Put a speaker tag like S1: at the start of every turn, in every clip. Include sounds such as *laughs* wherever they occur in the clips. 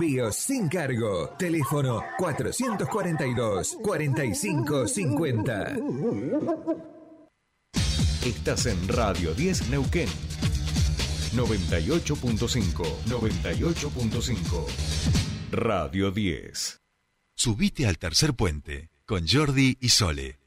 S1: Envíos sin cargo. Teléfono 442 4550.
S2: Estás en Radio 10 Neuquén. 98.5. 98.5. Radio 10.
S3: Subite al tercer puente con Jordi y Sole.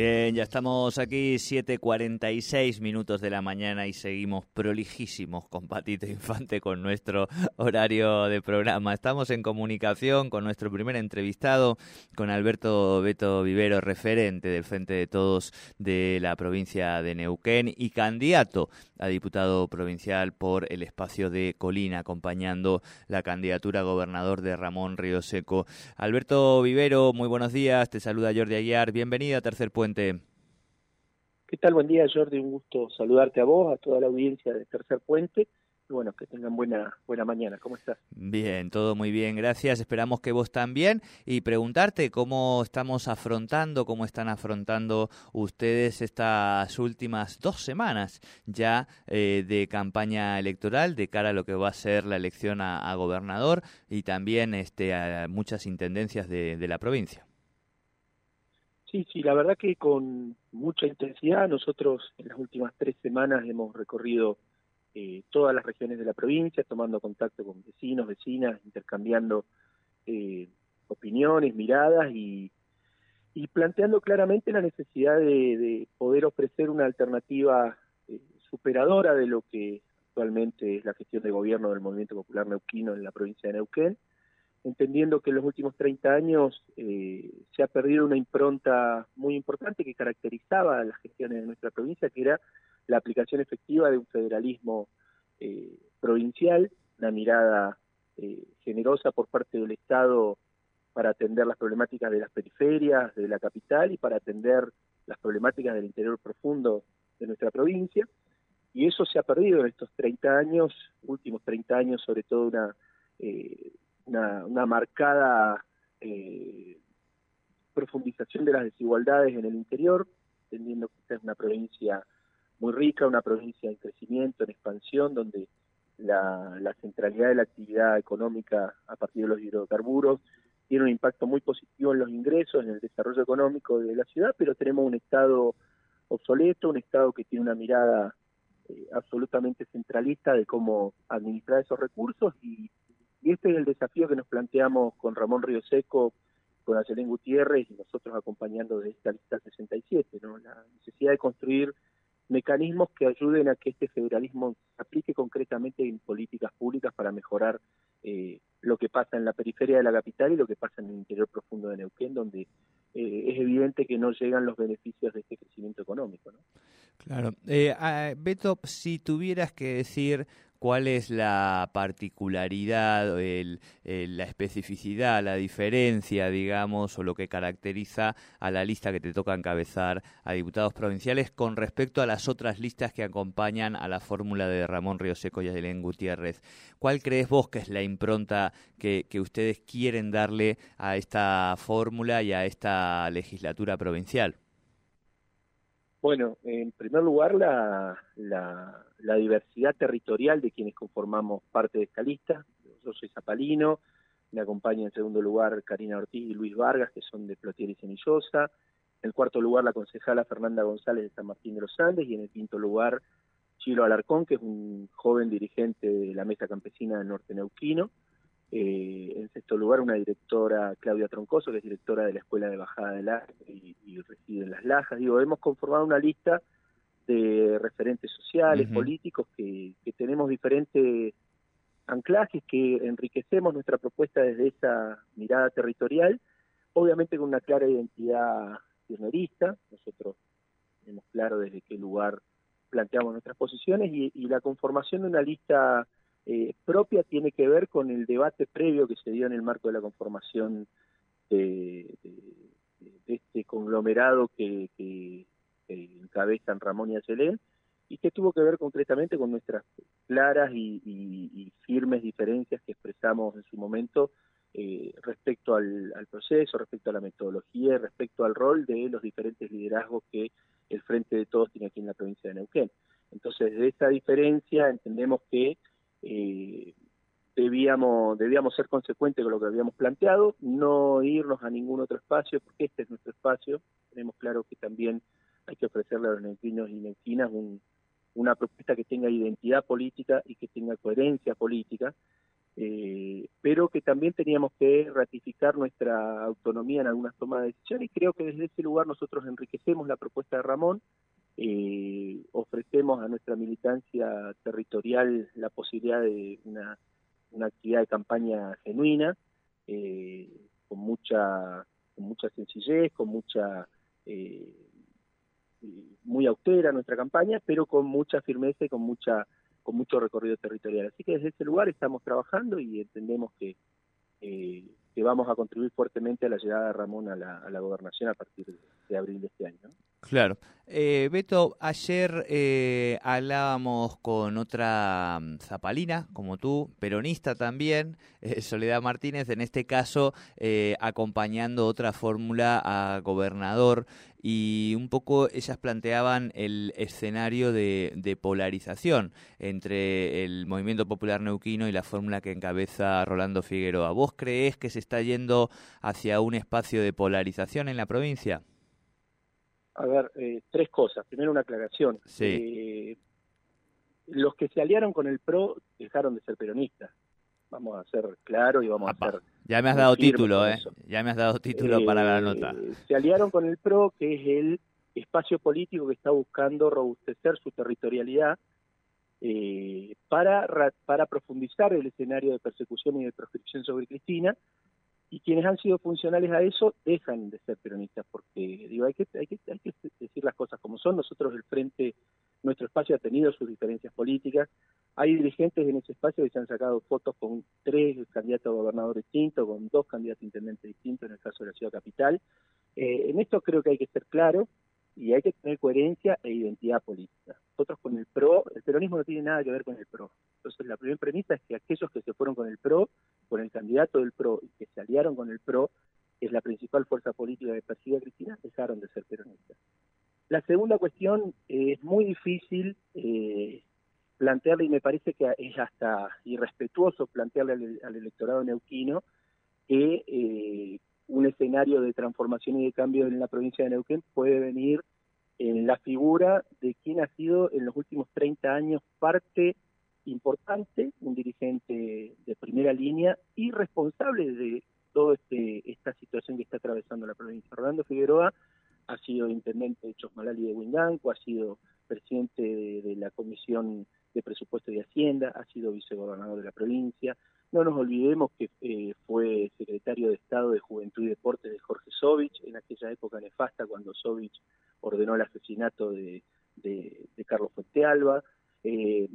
S4: Estamos aquí 7.46 minutos de la mañana y seguimos prolijísimos con Patito Infante con nuestro horario de programa. Estamos en comunicación con nuestro primer entrevistado, con Alberto Beto Vivero, referente del Frente de Todos de la provincia de Neuquén y candidato a diputado provincial por el espacio de Colina, acompañando la candidatura a gobernador de Ramón Río Seco. Alberto Vivero, muy buenos días, te saluda Jordi Aguiar, bienvenida a Tercer Puente.
S5: ¿Qué tal? Buen día, Jordi. Un gusto saludarte a vos, a toda la audiencia de Tercer Puente. Y bueno, que tengan buena, buena mañana. ¿Cómo estás?
S4: Bien, todo muy bien, gracias. Esperamos que vos también. Y preguntarte cómo estamos afrontando, cómo están afrontando ustedes estas últimas dos semanas ya eh, de campaña electoral de cara a lo que va a ser la elección a, gobernador y también este, a muchas intendencias de la provincia.
S5: Sí, sí, la verdad que con mucha intensidad nosotros en las últimas tres semanas hemos recorrido eh, todas las regiones de la provincia, tomando contacto con vecinos, vecinas, intercambiando eh, opiniones, miradas y, planteando claramente la necesidad de, poder ofrecer una alternativa eh, superadora de lo que actualmente es la gestión de gobierno del Movimiento Popular Neuquino en la provincia de Neuquén entendiendo que en los últimos 30 años eh, se ha perdido una impronta muy importante que caracterizaba a las gestiones de nuestra provincia, que era la aplicación efectiva de un federalismo eh, provincial, una mirada eh, generosa por parte del Estado para atender las problemáticas de las periferias, de la capital y para atender las problemáticas del interior profundo de nuestra provincia. Y eso se ha perdido en estos 30 años, últimos 30 años, sobre todo una una, marcada eh, profundización de las desigualdades en el interior, entendiendo que esta es una provincia muy rica, una provincia en crecimiento, en expansión, donde la, centralidad de la actividad económica a partir de los hidrocarburos tiene un impacto muy positivo en los ingresos, en el desarrollo económico de la ciudad, pero tenemos un Estado obsoleto, un Estado que tiene una mirada eh, absolutamente centralista de cómo administrar esos recursos y y este es el desafío que nos planteamos con Ramón Río Seco, con Ayelén Gutiérrez y nosotros acompañando de esta lista 67, ¿no? la necesidad de construir mecanismos que ayuden a que este federalismo se aplique concretamente en políticas públicas para mejorar eh, lo que pasa en la periferia de la capital y lo que pasa en el interior profundo de Neuquén, donde eh, es evidente que no llegan los beneficios de este crecimiento económico.
S4: Claro. Eh, ah, Beto, si tuvieras que decir cuál es la particularidad, la especificidad, la diferencia, digamos, o lo que caracteriza a la lista que te toca encabezar a diputados provinciales con respecto a las otras listas que acompañan a la fórmula de Ramón Río Seco y Adelén Gutiérrez. ¿Cuál crees vos que es la impronta que ustedes quieren darle a esta fórmula y a esta legislatura provincial?
S5: Bueno, en primer lugar, la, la, diversidad territorial de quienes conformamos parte de esta lista. Yo soy zapalino, me acompaña en segundo lugar Karina Ortiz y Luis Vargas, que son de Plotier y Semillosa. En cuarto lugar, la concejala Fernanda González de San Martín de los Andes. Y en el quinto lugar, Chilo Alarcón, que es un joven dirigente de la Mesa Campesina del Norte Neuquino. Eh, en sexto lugar, una directora, Claudia Troncoso, que es directora de la Escuela de Bajada del Arte y, reside en Las Lajas. Digo, hemos conformado una lista de referentes sociales, políticos, que, tenemos diferentes anclajes, que enriquecemos nuestra propuesta desde esa mirada territorial, obviamente con una clara identidad kirchnerista. Nosotros tenemos claro desde qué lugar planteamos nuestras posiciones y, la conformación de una lista eh, propia tiene que ver con el debate previo que se dio en el marco de la conformación de, este conglomerado que, que, encabezan Ramón y Acelén y que tuvo que ver concretamente con nuestras claras y, firmes diferencias que expresamos en su momento eh, respecto al, proceso, respecto a la metodología y respecto al rol de los diferentes liderazgos que el Frente de Todos tiene aquí en la provincia de Neuquén. Entonces, de esa diferencia entendemos que eh, debíamos, debíamos ser consecuentes con lo que habíamos planteado, no irnos a ningún otro espacio, porque este es nuestro espacio. Tenemos claro que también hay que ofrecerle a los neuquinos y neuquinas una propuesta que tenga identidad política y que tenga coherencia política, eh, pero que también teníamos que ratificar nuestra autonomía en algunas tomas de decisiones y creo que desde ese lugar nosotros enriquecemos la propuesta de Ramón, eh, ofrecemos a nuestra militancia territorial la posibilidad de una, actividad de campaña genuina, eh, con mucha con mucha sencillez, con mucha muy austera nuestra campaña, pero con mucha firmeza y con mucha con mucho recorrido territorial. Así que desde ese lugar estamos trabajando y entendemos que, eh, que vamos a contribuir fuertemente a la llegada de Ramón a la, gobernación a partir de, abril de este año.
S4: Claro. Eh, Beto, ayer eh, hablábamos con otra mm, zapalina, como tú, peronista también, *laughs* eh, Soledad Martínez, en este caso eh, acompañando otra fórmula a gobernador y un poco ellas planteaban el escenario de, polarización entre el movimiento popular neuquino y la fórmula que encabeza Rolando Figueroa. ¿Vos creés que se está yendo hacia un espacio de polarización en la provincia?
S5: A ver, eh, tres cosas. Primero, una aclaración.
S4: Sí.
S5: Eh, los que se aliaron con el PRO dejaron de ser peronistas. Vamos a ser claros y vamos a ser.
S4: Ya me has dado título, ¿eh? Ya me has dado título para la nota.
S5: Eh, se aliaron con el PRO, que es el espacio político que está buscando robustecer su territorialidad eh, para, para profundizar el escenario de persecución y de proscripción sobre Cristina y quienes han sido funcionales a eso dejan de ser peronistas porque digo hay que hay que hay que decir las cosas como son nosotros el frente nuestro espacio ha tenido sus diferencias políticas hay dirigentes en ese espacio que se han sacado fotos con tres candidatos a gobernador distintos con dos candidatos a intendente distintos en el caso de la ciudad capital eh, en esto creo que hay que ser claro y hay que tener coherencia e identidad política. Nosotros con el PRO, el peronismo no tiene nada que ver con el PRO. Entonces la primera premisa es que aquellos que se fueron con el PRO, con el candidato del PRO y que se aliaron con el PRO, que es la principal fuerza política que persigue a Cristina, dejaron de ser peronistas. La segunda cuestión es muy difícil eh, plantearle, y me parece que es hasta irrespetuoso plantearle al, electorado neuquino que eh, un escenario de transformación y de cambio en la provincia de Neuquén puede venir en la figura de quien ha sido en los últimos 30 años parte importante, un dirigente de primera línea y responsable de toda este, esta situación que está atravesando la provincia. Rolando Figueroa ha sido intendente de Chosmalali de Huinganco, ha sido presidente de la Comisión de Presupuesto y Hacienda, ha sido vicegobernador de la provincia, no nos olvidemos que eh, fue secretario de Estado de Juventud y Deporte de Jorge Sovich, en aquella época nefasta cuando Sovich ordenó el asesinato de, de, Carlos Fuentealba. Eh,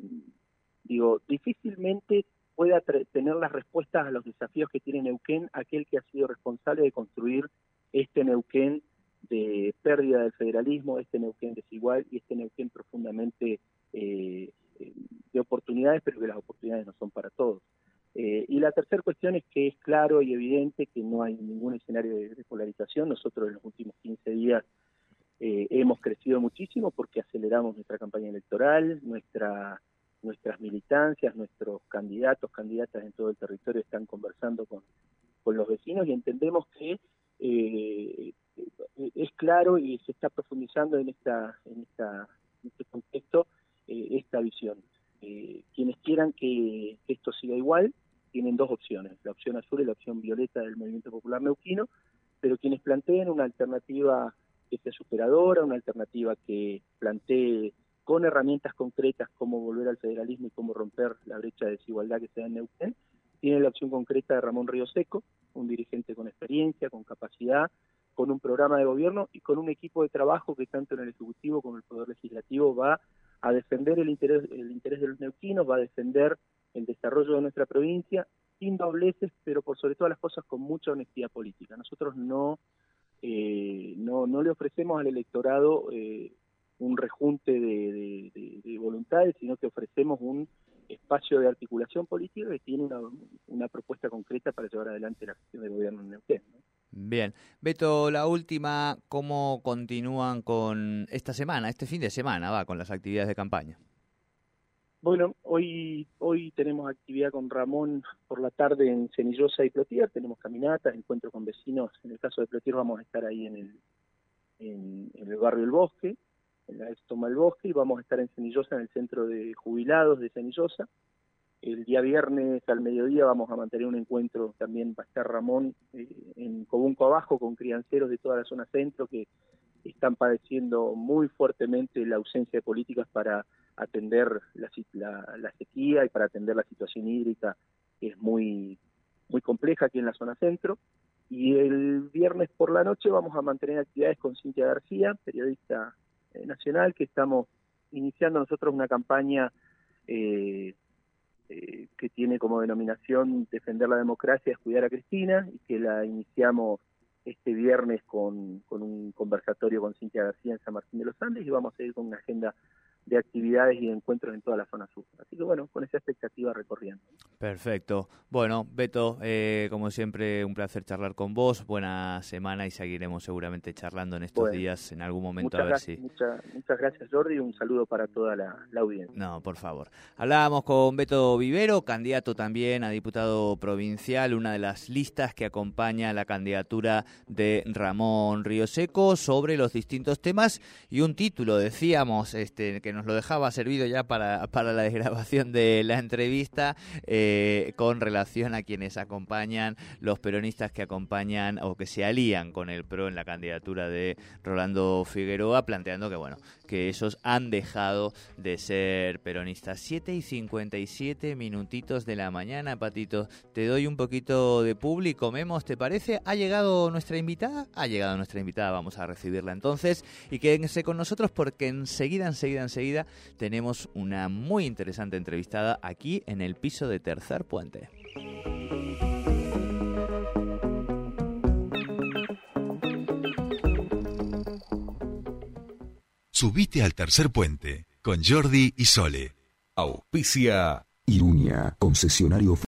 S5: digo, difícilmente pueda tener las respuestas a los desafíos que tiene Neuquén aquel que ha sido responsable de construir este Neuquén de pérdida del federalismo, este Neuquén desigual y este Neuquén profundamente eh, de oportunidades, pero que las oportunidades no son para todos. Eh, y la tercera cuestión es que es claro y evidente que no hay ningún escenario de, polarización. Nosotros en los últimos 15 días eh, hemos crecido muchísimo porque aceleramos nuestra campaña electoral, nuestra, nuestras militancias, nuestros candidatos, candidatas en todo el territorio están conversando con, con los vecinos y entendemos que eh, es claro y se está profundizando en, esta, en, esta, en este contexto esta visión. quienes quieran que esto siga igual, tienen dos opciones, la opción azul y la opción violeta del Movimiento Popular Neuquino, pero quienes planteen una alternativa que sea superadora, una alternativa que plantee con herramientas concretas cómo volver al federalismo y cómo romper la brecha de desigualdad que se da en Neuquén, tiene la opción concreta de Ramón Río Seco, un dirigente con experiencia, con capacidad, con un programa de gobierno y con un equipo de trabajo que tanto en el Ejecutivo como en el Poder Legislativo va a defender el interés, el interés de los neuquinos, va a defender el desarrollo de nuestra provincia sin dobleces, pero por sobre todas las cosas con mucha honestidad política. Nosotros no, eh, no, no le ofrecemos al electorado eh, un rejunte de, voluntades, sino que ofrecemos un espacio de articulación política que tiene una, una propuesta concreta para llevar adelante la gestión del gobierno en Neuquén.
S4: Bien. Beto, la última, ¿cómo continúan con esta semana, este fin de semana, va, con las actividades de campaña?
S5: Bueno, hoy hoy tenemos actividad con Ramón por la tarde en Cenillosa y Plotier, tenemos caminatas, encuentros con vecinos, en el caso de Plotier vamos a estar ahí en el, en, el barrio El Bosque, en la Toma el Bosque, y vamos a estar en Cenillosa, en el centro de jubilados de Cenillosa. El día viernes al mediodía vamos a mantener un encuentro, también va estar Ramón eh, en Cobunco Abajo con crianceros de toda la zona centro que están padeciendo muy fuertemente la ausencia de políticas para atender la, la, sequía y para atender la situación hídrica que es muy, muy compleja aquí en la zona centro. Y el viernes por la noche vamos a mantener actividades con Cintia García, periodista nacional, que estamos iniciando nosotros una campaña eh, eh, que tiene como denominación defender la democracia es cuidar a Cristina y que la iniciamos este viernes con, con un conversatorio con Cintia García en San Martín de los Andes y vamos a seguir con una agenda de actividades y de encuentros en toda la zona sur. Así que bueno, con esa expectativa recorriendo.
S4: Perfecto. Bueno, Beto, eh, como siempre, un placer charlar con vos. Buena semana y seguiremos seguramente charlando en estos días en algún momento a ver si.
S5: Muchas, muchas gracias, Jordi, y un saludo para toda la, audiencia.
S4: No, por favor. Hablábamos con Beto Vivero, candidato también a diputado provincial, una de las listas que acompaña la candidatura de Ramón Río Seco sobre los distintos temas y un título, decíamos, este, que nos lo dejaba servido ya para, para la *laughs* desgrabación de la entrevista eh, con relación a quienes acompañan, los peronistas que acompañan o que se alían con el PRO en la candidatura de Rolando Figueroa, planteando que, bueno, que esos han dejado de ser peronistas. 7 y 57 minutitos de la mañana, Patito. Te doy un poquito de público, Memos, ¿te parece? ¿Ha llegado nuestra invitada? Ha llegado nuestra invitada, vamos a recibirla entonces. Y quédense con nosotros porque enseguida, enseguida, enseguida tenemos una muy interesante entrevistada aquí en el piso de Tercer Puente.
S3: Subite al tercer puente con Jordi y Sole.
S2: Auspicia
S1: Irunia, concesionario